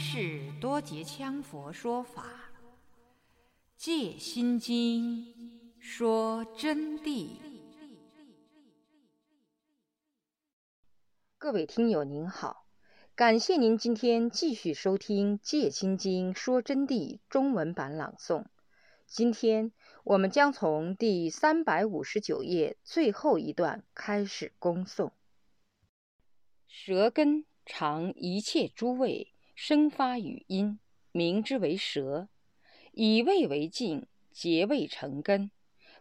南无第三世多杰羌佛说法，《戒心经》说真谛。各位听友您好，感谢您今天继续收听《戒心经》说真谛中文版朗诵。今天我们将从第三百五十九页最后一段开始恭诵。舌根。尝一切诸味生发语音，名之为舌。以味为镜，结味成根，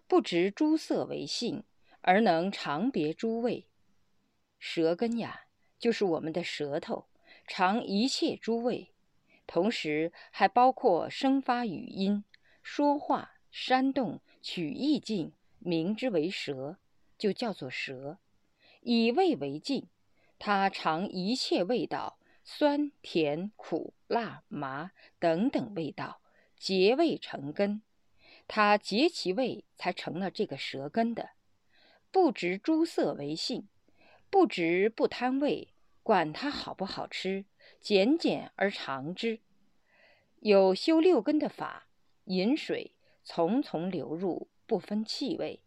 不执诸色为性，而能常别诸味。舌根呀，就是我们的舌头，尝一切诸味，同时还包括生发语音、说话、煽动、取意境，名之为舌，就叫做舌。以味为镜。它尝一切味道，酸、甜、苦、辣、麻等等味道，结味成根。它结其味，才成了这个舌根的。不执诸色为性，不执不贪味，管它好不好吃，简简而尝之。有修六根的法，饮水从从流入，不分气味。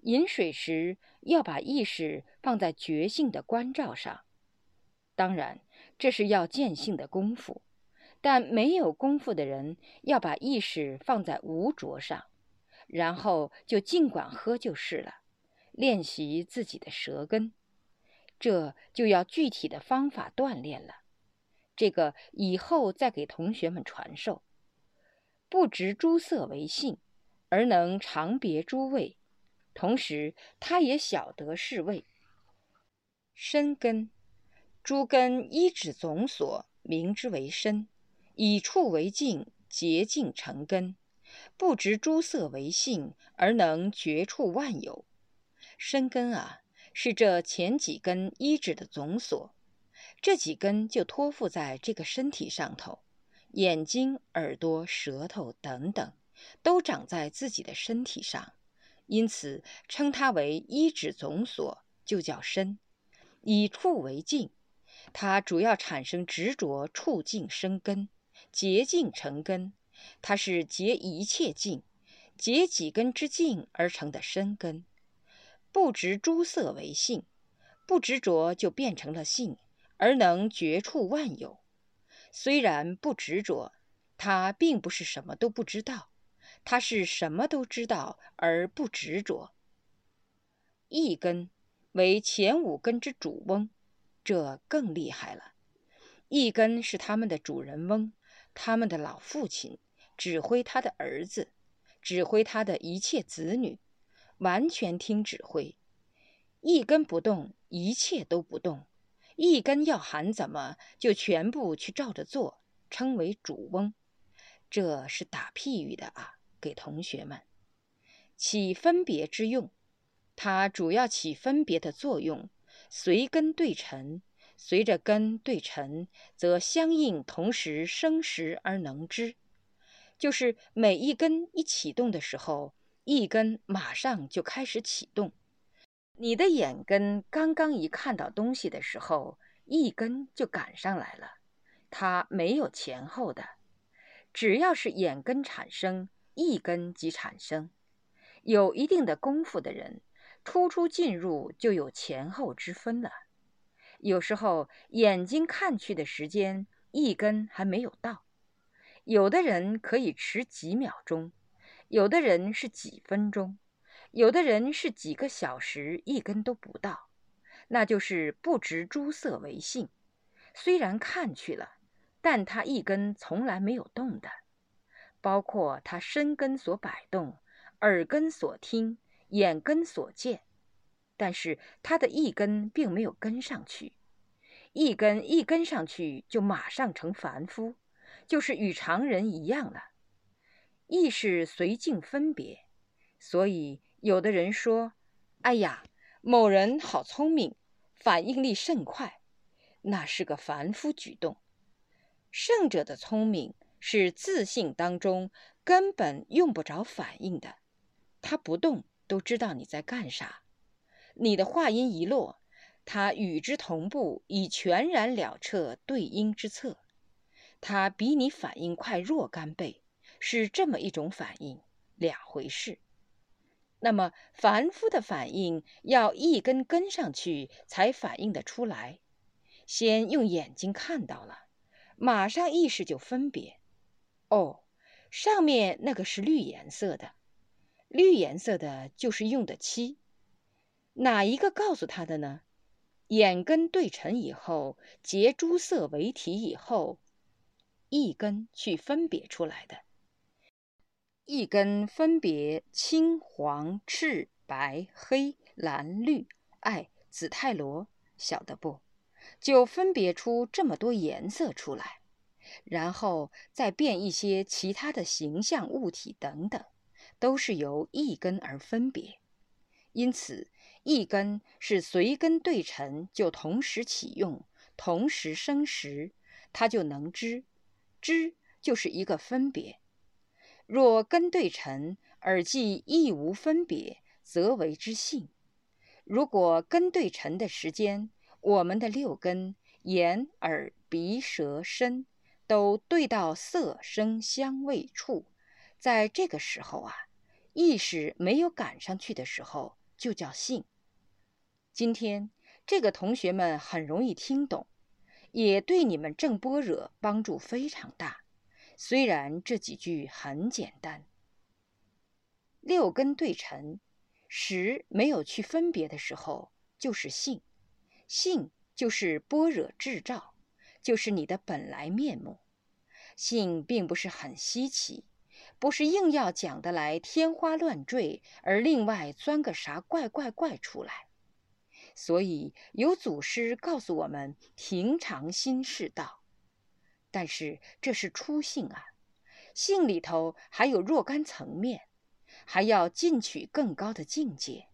饮水时要把意识放在觉性的关照上，当然这是要见性的功夫，但没有功夫的人要把意识放在无着上，然后就尽管喝就是了，练习自己的舌根，这就要具体的方法锻炼了。这个以后再给同学们传授。不执诸色为性，而能常别诸味。同时，他也晓得是味。深根，诸根一指总所，名之为身。以处为镜，洁净成根，不执诸色为性，而能觉处万有。身根啊，是这前几根一指的总所，这几根就托付在这个身体上头，眼睛、耳朵、舌头等等，都长在自己的身体上。因此称它为一指总所，就叫身。以处为境，它主要产生执着，触境生根，结境成根。它是结一切境，结几根之境而成的生根。不执诸色为性，不执着就变成了性，而能觉处万有。虽然不执着，它并不是什么都不知道。他是什么都知道而不执着。一根为前五根之主翁，这更厉害了。一根是他们的主人翁，他们的老父亲，指挥他的儿子，指挥他的一切子女，完全听指挥。一根不动，一切都不动。一根要喊怎么，就全部去照着做，称为主翁。这是打譬喻的啊。给同学们起分别之用，它主要起分别的作用，随根对尘，随着根对尘，则相应同时生时而能知。就是每一根一启动的时候，一根马上就开始启动。你的眼根刚刚一看到东西的时候，一根就赶上来了，它没有前后的，只要是眼根产生。一根即产生，有一定的功夫的人，出出进入就有前后之分了。有时候眼睛看去的时间，一根还没有到；有的人可以迟几秒钟，有的人是几分钟，有的人是几个小时，一根都不到。那就是不执诸色为性，虽然看去了，但他一根从来没有动的。包括他身根所摆动，耳根所听，眼根所见，但是他的一根并没有跟上去，一根一跟上去就马上成凡夫，就是与常人一样了。意识随境分别，所以有的人说：“哎呀，某人好聪明，反应力甚快。”那是个凡夫举动，圣者的聪明。是自信当中根本用不着反应的，他不动都知道你在干啥。你的话音一落，他与之同步，以全然了彻对应之策。他比你反应快若干倍，是这么一种反应，两回事。那么凡夫的反应要一根跟上去才反应得出来，先用眼睛看到了，马上意识就分别。哦，上面那个是绿颜色的，绿颜色的就是用的漆。哪一个告诉他的呢？眼根对沉以后，结诸色为体以后，一根去分别出来的。一根分别青、黄、赤、白、黑、蓝、绿、艾、紫泰罗，晓得不？就分别出这么多颜色出来，然后再变一些其他的形象物体等等，都是由一根而分别。因此。一根是随根对尘，就同时启用，同时生时，它就能知。知就是一个分别。若根对尘而既亦无分别，则为之性。如果根对尘的时间，我们的六根眼、耳、鼻、舌、身都对到色、声、香味、触，在这个时候啊，意识没有赶上去的时候，就叫性。今天这个同学们很容易听懂，也对你们正般若帮助非常大。虽然这几句很简单，六根对尘，识没有去分别的时候，就是性。性就是般若智照，就是你的本来面目。性并不是很稀奇，不是硬要讲得来天花乱坠，而另外钻个啥怪怪怪出来。所以有祖师告诉我们平常心是道，但是这是初性啊，性里头还有若干层面，还要进取更高的境界。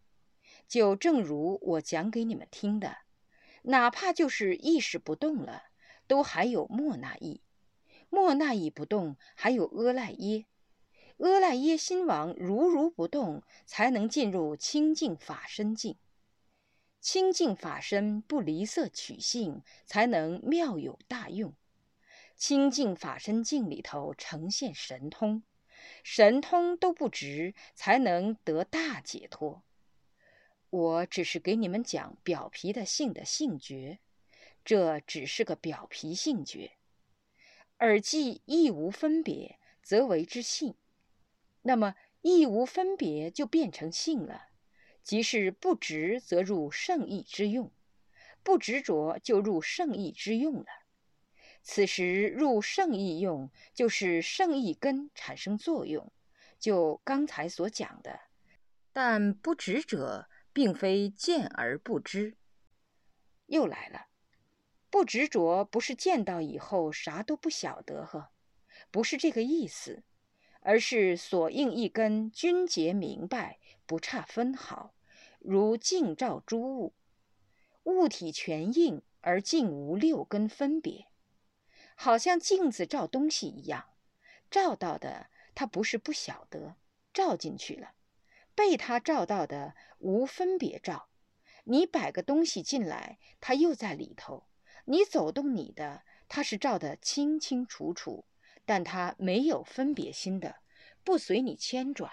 就正如我讲给你们听的，哪怕就是意识不动了，都还有莫那意；莫那意不动，还有阿赖耶；阿赖耶心王如如不动，才能进入清净法身境。清净法身不离色取性，才能妙有大用。清净法身境里头呈现神通，神通都不值，才能得大解脱。我只是给你们讲表皮的性的性觉，这只是个表皮性觉。耳既亦无分别，则为之性。那么义无分别就变成性了。即是不执，则入圣意之用；不执着，就入圣意之用了。此时入圣意用，就是圣意根产生作用。就刚才所讲的，但不执者，并非见而不知。又来了，不执着不是见到以后啥都不晓得呵，不是这个意思，而是所应一根均结明白。不差分毫，如镜照诸物，物体全应而竟无六根分别，好像镜子照东西一样，照到的它不是不晓得，照进去了，被它照到的无分别照。你摆个东西进来，它又在里头；你走动你的，它是照得清清楚楚，但它没有分别心的，不随你牵转。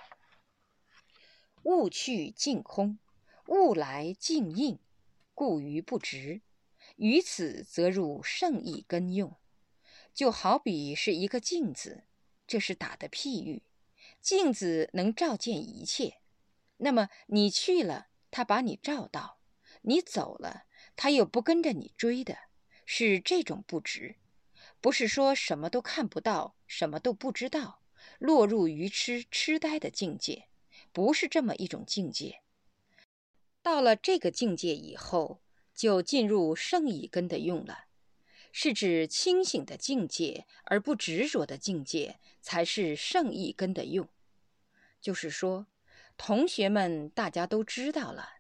物去尽空，物来尽应，故于不执。于此则入圣意根用。就好比是一个镜子，这是打的譬喻。镜子能照见一切，那么你去了，他把你照到；你走了，他又不跟着你追的，是这种不值。不是说什么都看不到，什么都不知道，落入愚痴痴呆的境界。不是这么一种境界。到了这个境界以后，就进入圣意根的用了，是指清醒的境界而不执着的境界，才是圣意根的用。就是说，同学们大家都知道了，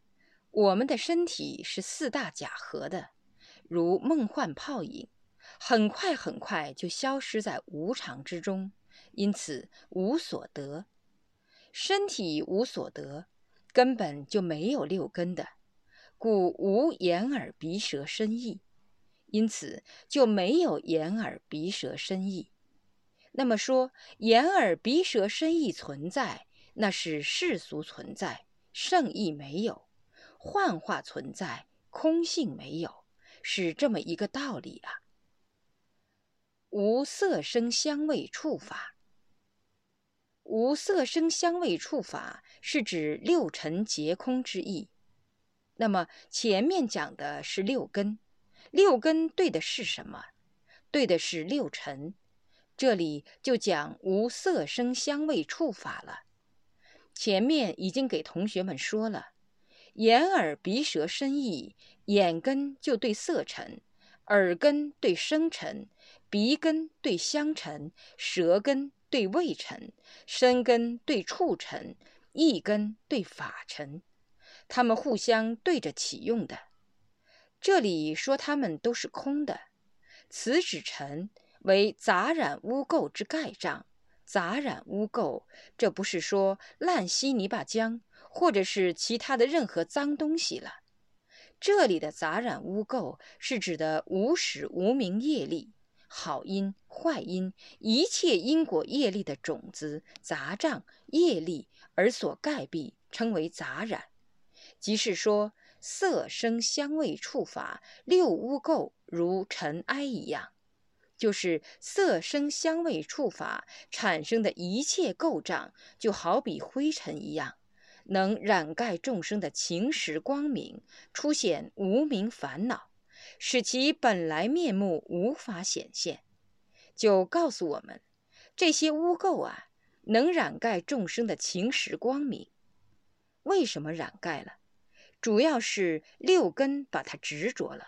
我们的身体是四大假合的，如梦幻泡影，很快很快就消失在无常之中，因此无所得。身体无所得，根本就没有六根的，故无眼耳鼻舌身意，因此就没有眼耳鼻舌身意。那么说，眼耳鼻舌身意存在，那是世俗存在，圣意没有；幻化存在，空性没有，是这么一个道理啊。无色声香味触法，无色声香味触法是指六尘皆空之意。那么前面讲的是六根，六根对的是什么？对的是六尘。这里就讲无色声香味触法了。前面已经给同学们说了，眼耳鼻舌身意，眼根就对色尘，耳根对声尘，鼻根对香尘，舌根对味尘，身根对触尘，意根对法尘，它们互相对着起用的。这里说它们都是空的，此指尘。为杂染污垢之盖障，杂染污垢，这不是说烂稀泥巴浆，或者是其他的任何脏东西了。这里的杂染污垢，是指的无始无明业力、好因坏因一切因果业力的种子、杂障业力而所盖蔽，称为杂染。即是说，色声香味触法六污垢如尘埃一样。就是色声香味触法产生的一切垢障，就好比灰尘一样，能染盖众生的情识光明，出现无明烦恼，使其本来面目无法显现。就告诉我们，这些污垢啊，能染盖众生的情识光明。为什么染盖了？主要是六根把它执着了。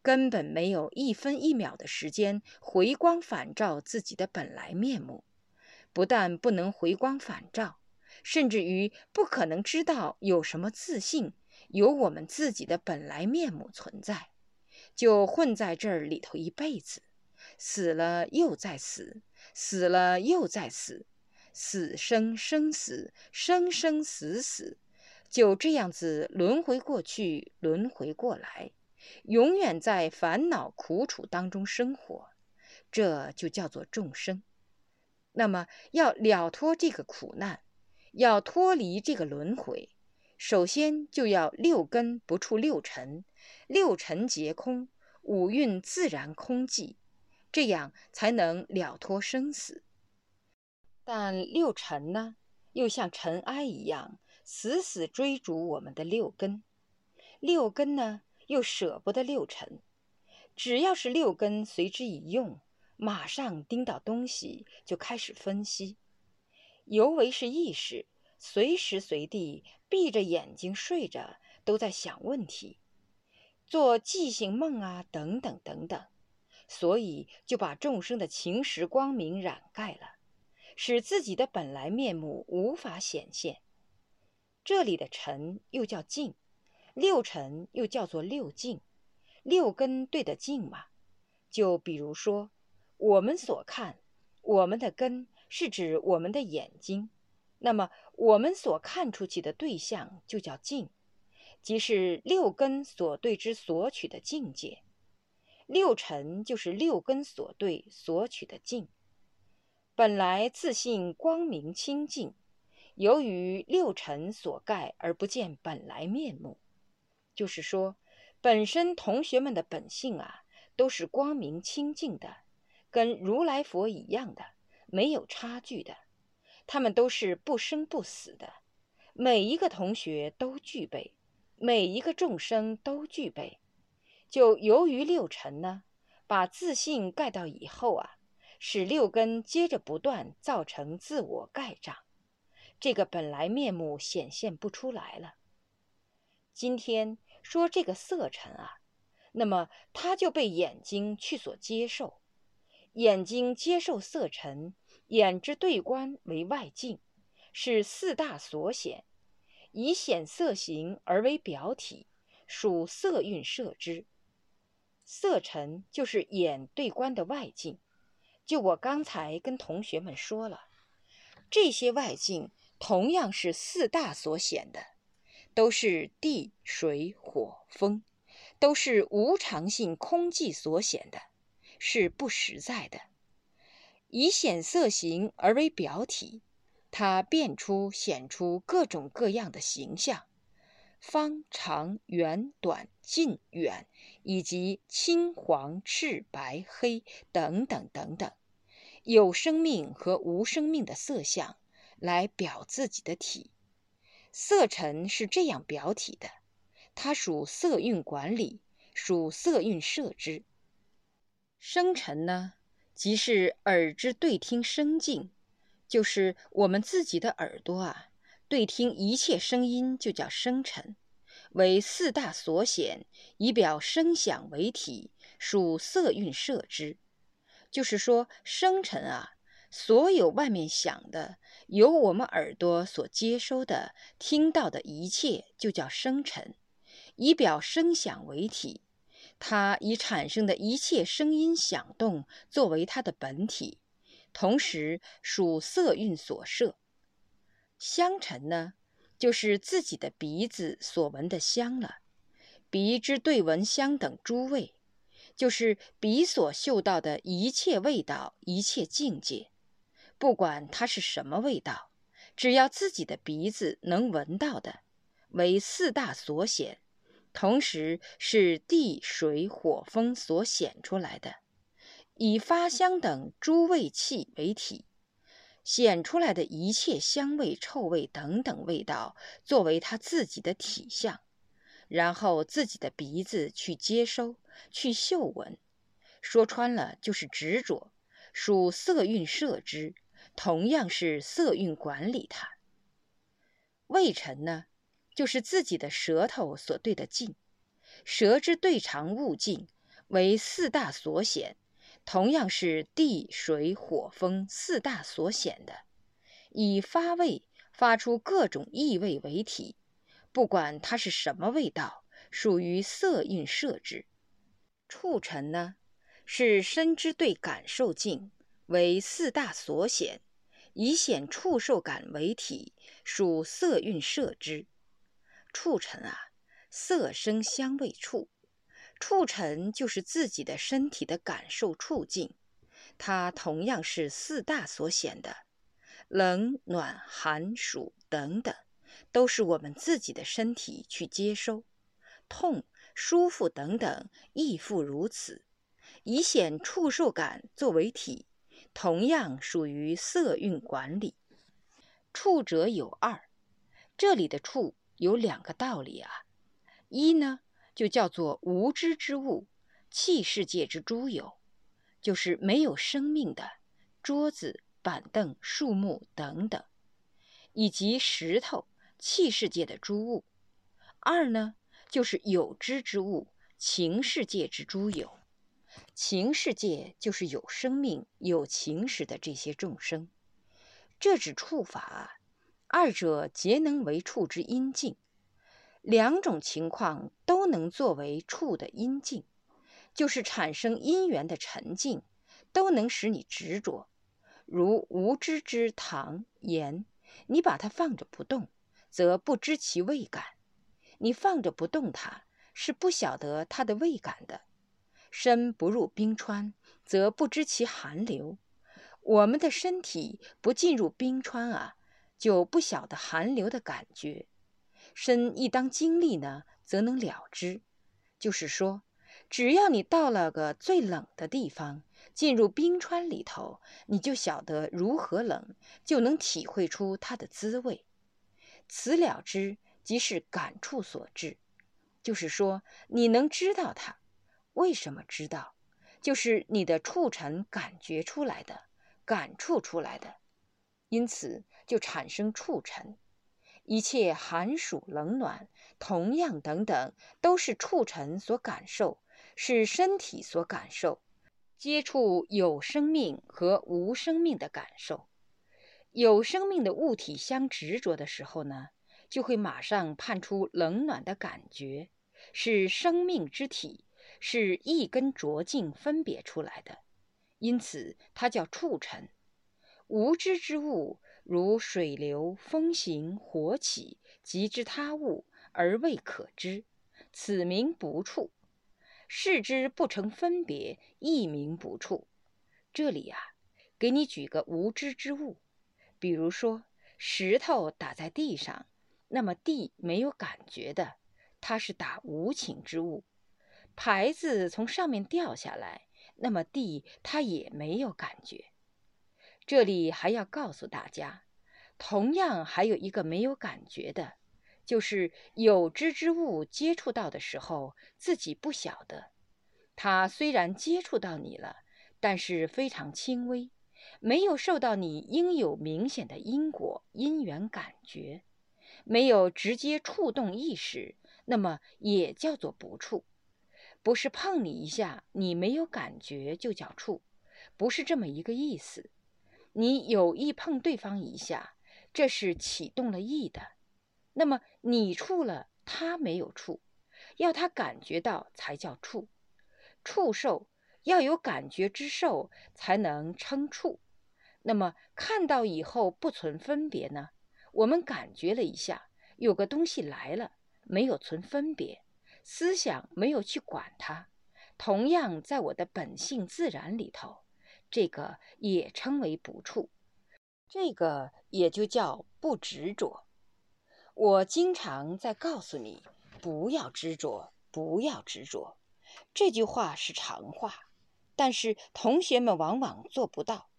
根本没有一分一秒的时间回光返照自己的本来面目，不但不能回光返照，甚至于不可能知道有什么自信，有我们自己的本来面目存在，就混在这儿里头一辈子，死了又再死，死了又再死，死生生死，生生死死，就这样子轮回过去，轮回过来。永远在烦恼苦楚当中生活，这就叫做众生。那么要了脱这个苦难，要脱离这个轮回，首先就要六根不触六尘，六尘皆空，五蕴自然空寂，这样才能了脱生死。但六尘呢，又像尘埃一样，死死追逐我们的六根。六根呢？又舍不得六尘，只要是六根随之一用，马上盯到东西就开始分析。尤为是意识，随时随地闭着眼睛睡着都在想问题，做记性梦啊，等等等等，所以就把众生的情识光明染盖了，使自己的本来面目无法显现。这里的尘又叫净。六尘又叫做六境，六根对的境嘛。就比如说，我们所看，我们的根是指我们的眼睛，那么我们所看出去的对象就叫境，即是六根所对之所取的境界。六尘就是六根所对所取的境，本来自信光明清净，由于六尘所盖而不见本来面目。就是说，本身同学们的本性啊，都是光明清净的，跟如来佛一样的，没有差距的。他们都是不生不死的，每一个同学都具备，每一个众生都具备。就由于六尘呢，把自信盖到以后啊，使六根接着不断造成自我盖障，这个本来面目显现不出来了。今天。说这个色尘啊，那么它就被眼睛去所接受，眼睛接受色尘，眼之对观为外境，是四大所显，以显色形而为表体，属色蕴摄之。色尘就是眼对观的外境，就我刚才跟同学们说了，这些外境同样是四大所显的。都是地、水、火、风，都是无常性空寂所显的，是不实在的。以显色形而为表体，它变出、显出各种各样的形象，方、长、圆、短、近、远，以及青、黄、赤、白、黑等等等等，有生命和无生命的色相来表自己的体。色尘是这样表体的，它属色蕴管理，属色蕴摄之。生尘呢？即是耳之对听声境，就是我们自己的耳朵啊，对听一切声音就叫声尘，为四大所显，以表声响为体，属色蕴摄之。就是说，声尘啊，所有外面响的，由我们耳朵所接收的、听到的一切，就叫声尘，以表声响为体。它以产生的一切声音响动作为它的本体，同时属色蕴所摄。香尘呢，就是自己的鼻子所闻的香了。鼻之对闻香等诸味，就是鼻所嗅到的一切味道、一切境界，不管它是什么味道，只要自己的鼻子能闻到的，为四大所显。同时是地、水、火、风所显出来的，以发香等诸味气为体，显出来的一切香味、臭味等等味道，作为他自己的体相，然后自己的鼻子去接收、去嗅闻，说穿了就是执着，属色蕴摄之，同样是色蕴管理它。味尘呢？就是自己的舌头所对的境，舌之对长物境为四大所显，同样是地、水、火、风四大所显的，以发味发出各种异味为体，不管它是什么味道，属于色蕴摄之。触尘呢，是身之对感受境为四大所显，以显触受感为体，属色蕴摄之。触尘啊，色声香味触，触尘就是自己的身体的感受处境，它同样是四大所显的，冷暖寒暑等等，都是我们自己的身体去接收，痛舒服等等亦复如此，以显触受感作为体，同样属于色蕴管理。触者有二，这里的触。有两个道理啊，一呢就叫做无知之物，气世界之诸有，就是没有生命的桌子、板凳、树木等等，以及石头，气世界的诸物；二呢就是有知之物，情世界之诸有，情世界就是有生命、有情识的这些众生。这指触法。二者皆能为处之因境，两种情况都能作为处的因境，就是产生因缘的沉静，都能使你执着。如无知之糖盐，你把它放着不动，则不知其味感；你放着不动它，是不晓得它的味感的。身不入冰川，则不知其寒流。我们的身体不进入冰川啊。就不晓得寒流的感觉，身一当经历呢，则能了之。就是说，只要你到了个最冷的地方，进入冰川里头，你就晓得如何冷，就能体会出它的滋味。此了之，即是感触所致。就是说，你能知道它，为什么知道？就是你的触尘感觉出来的，感触出来的。因此。就产生触尘，一切寒暑冷暖，同样等等，都是触尘所感受，是身体所感受，接触有生命和无生命的感受。有生命的物体相执着的时候呢，就会马上判出冷暖的感觉，是生命之体，是一根浊境分别出来的，因此它叫触尘。无知之物。如水流、风行、火起，及之他物，而未可知，此名不处。视之不成分别，亦名不处。这里啊，给你举个无知之物，比如说石头打在地上，那么地没有感觉的，它是打无情之物；牌子从上面掉下来，那么地它也没有感觉。这里还要告诉大家，同样还有一个没有感觉的。就是有知之物接触到的时候，自己不晓得。它虽然接触到你了，但是非常轻微，没有受到你应有明显的因果因缘感觉，没有直接触动意识，那么也叫做不触。不是碰你一下，你没有感觉就叫触，不是这么一个意思。你有意碰对方一下，这是启动了意的。那么你触了，他没有触，要他感觉到才叫触。触受要有感觉之受才能称触。那么看到以后不存分别呢？我们感觉了一下，有个东西来了，没有存分别，思想没有去管它。同样在我的本性自然里头，这个也称为不触，这个也就叫不执着。我经常在告诉你，不要执着，不要执着。这句话是长话，但是同学们往往做不到，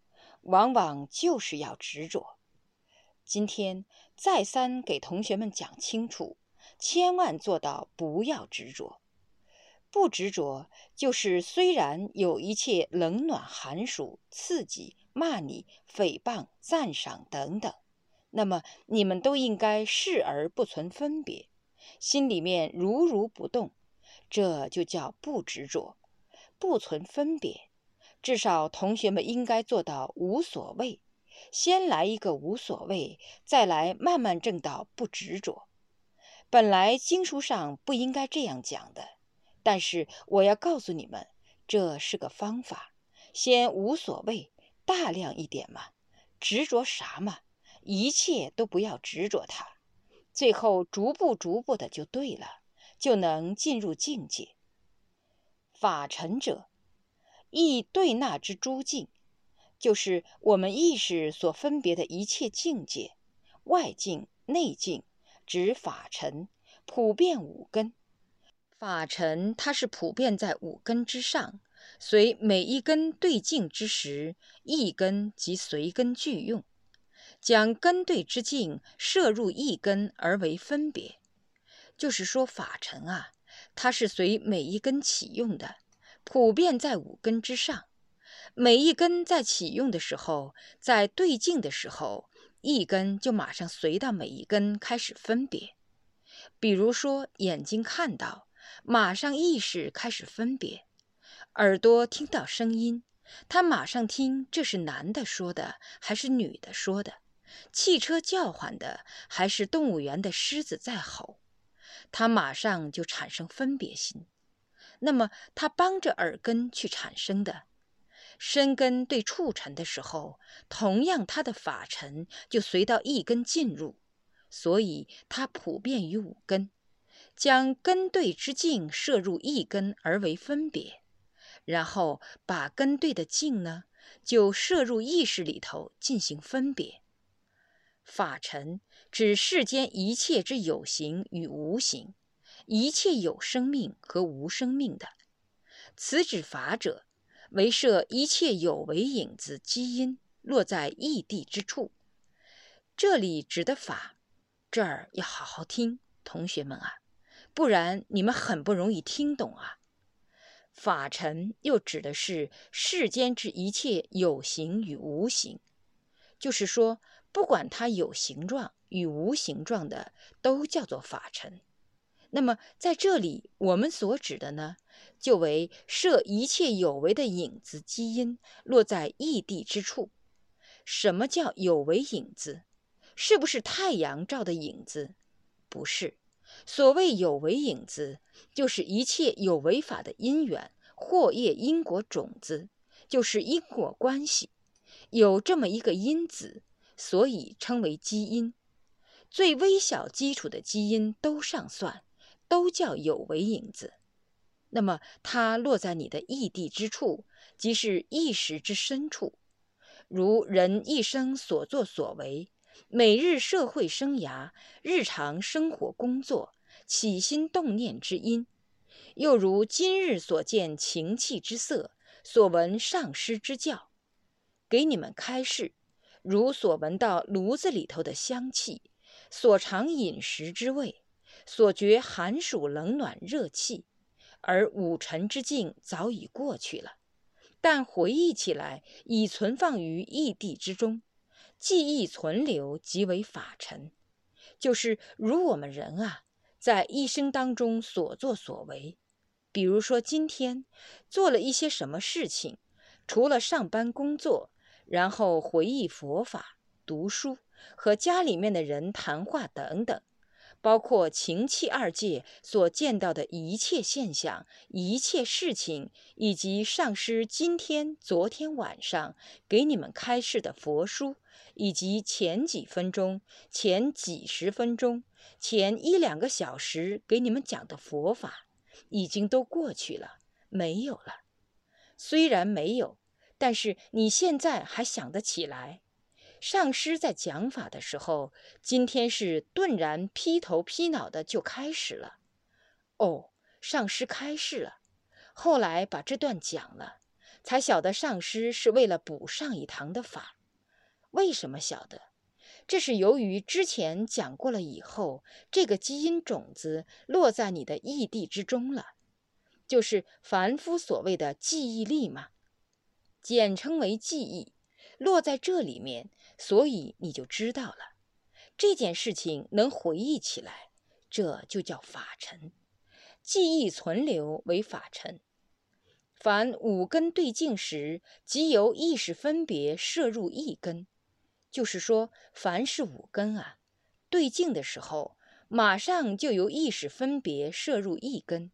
往往就是要执着。今天再三给同学们讲清楚，千万做到不要执着。不执着，就是虽然有一切冷暖寒暑、刺激、骂你、诽谤、赞赏等等。那么你们都应该视而不存分别，心里面如如不动，这就叫不执着，不存分别。至少同学们应该做到无所谓，先来一个无所谓，再来慢慢证到不执着。本来经书上不应该这样讲的，但是我要告诉你们，这是个方法。先无所谓，大量一点嘛，执着啥嘛？一切都不要执着它，最后逐步逐步的就对了，就能进入境界。法尘者，亦对那之诸境，就是我们意识所分别的一切境界，外境、内境，指法尘，普遍五根。法尘它是普遍在五根之上，随每一根对境之时，一根即随根俱用。将根对之境摄入一根而为分别，就是说法尘啊，它是随每一根起用的，普遍在五根之上。每一根在起用的时候，在对境的时候，一根就马上随到每一根开始分别。比如说眼睛看到，马上意识开始分别；耳朵听到声音，他马上听这是男的说的还是女的说的。汽车叫唤的，还是动物园的狮子在吼，他马上就产生分别心。那么，他帮着耳根去产生的身根对触尘的时候，同样他的法尘就随到一根进入，所以它普遍于五根，将根对之境摄入一根而为分别，然后把根对的境呢，就摄入意识里头进行分别。法尘指世间一切之有形与无形，一切有生命和无生命的。此指法者，为摄一切有为影子基因落在异地之处。这里指的法，这儿要好好听，同学们啊，不然你们很不容易听懂啊。法尘又指的是世间之一切有形与无形，就是说。不管它有形状与无形状的，都叫做法尘。那么在这里，我们所指的呢，就为摄一切有为的影子基因落在异地之处。什么叫有为影子？是不是太阳照的影子？不是。所谓有为影子，就是一切有为法的因缘、或业因果种子，就是因果关系，有这么一个因子。所以称为基因，最微小基础的基因都上算，都叫有为影子。那么它落在你的异地之处，即是意识之深处，如人一生所作所为，每日社会生涯、日常生活工作、起心动念之因，又如今日所见情气之色，所闻上师之教，给你们开示，如所闻到炉子里头的香气，所尝饮食之味，所觉寒暑冷暖热气。而五尘之境早已过去了，但回忆起来已存放于异地之中，记忆存留即为法尘。就是如我们人啊，在一生当中所作所为，比如说今天做了一些什么事情，除了上班工作，然后回忆佛法、读书和家里面的人谈话等等。包括情气二界所见到的一切现象、一切事情，以及上师今天、昨天晚上给你们开示的佛书，以及前几分钟、前几十分钟、前一两个小时给你们讲的佛法，已经都过去了，没有了。虽然没有，但是你现在还想得起来。上师在讲法的时候，今天是顿然劈头劈脑的就开始了。哦，上师开示了，后来把这段讲了，才晓得上师是为了补上一堂的法。为什么晓得？这是由于之前讲过了以后，这个基因种子落在你的意地之中了，就是凡夫所谓的记忆力嘛，简称为记忆，落在这里面。所以你就知道了，这件事情能回忆起来，这就叫法尘，记忆存留为法尘。凡五根对境时，即由意识分别摄入一根，就是说，凡是五根啊，对境的时候，马上就由意识分别摄入一根。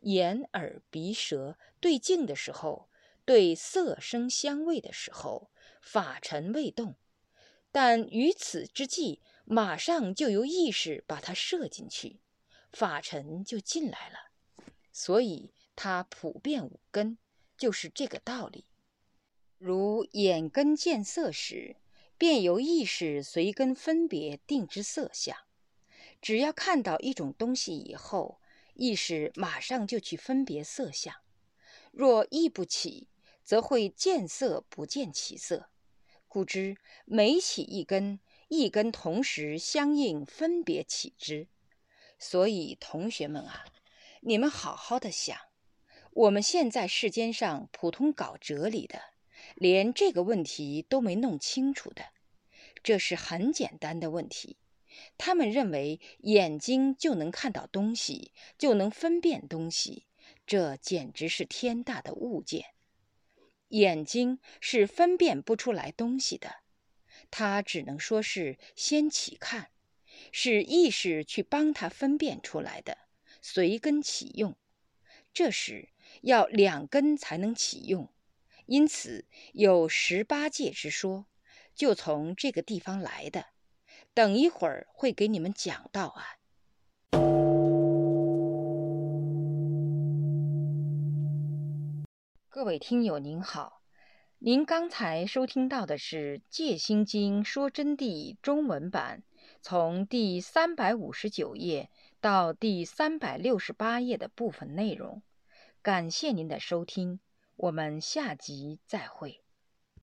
眼、耳、鼻、舌对境的时候，对色、声、香味的时候，法尘未动。但于此之际，马上就由意识把它摄进去，法尘就进来了。所以它普遍五根，就是这个道理。如眼根见色时，便由意识随根分别定之色相。只要看到一种东西以后，意识马上就去分别色相。若意不起，则会见色不见其色。故知每起一根，一根同时相应分别起之。所以同学们啊，你们好好的想，我们现在世间上普通搞哲理的，连这个问题都没弄清楚的，这是很简单的问题。他们认为眼睛就能看到东西，就能分辨东西，这简直是天大的误解。眼睛是分辨不出来东西的，它只能说是先起看，是意识去帮他分辨出来的，随根起用。这时要两根才能起用，因此有十八界之说，就从这个地方来的。等一会儿会给你们讲到啊。各位听友您好，您刚才收听到的是《戒心经说真谛》中文版，从第三百五十九页到第三百六十八页的部分内容。感谢您的收听，我们下集再会。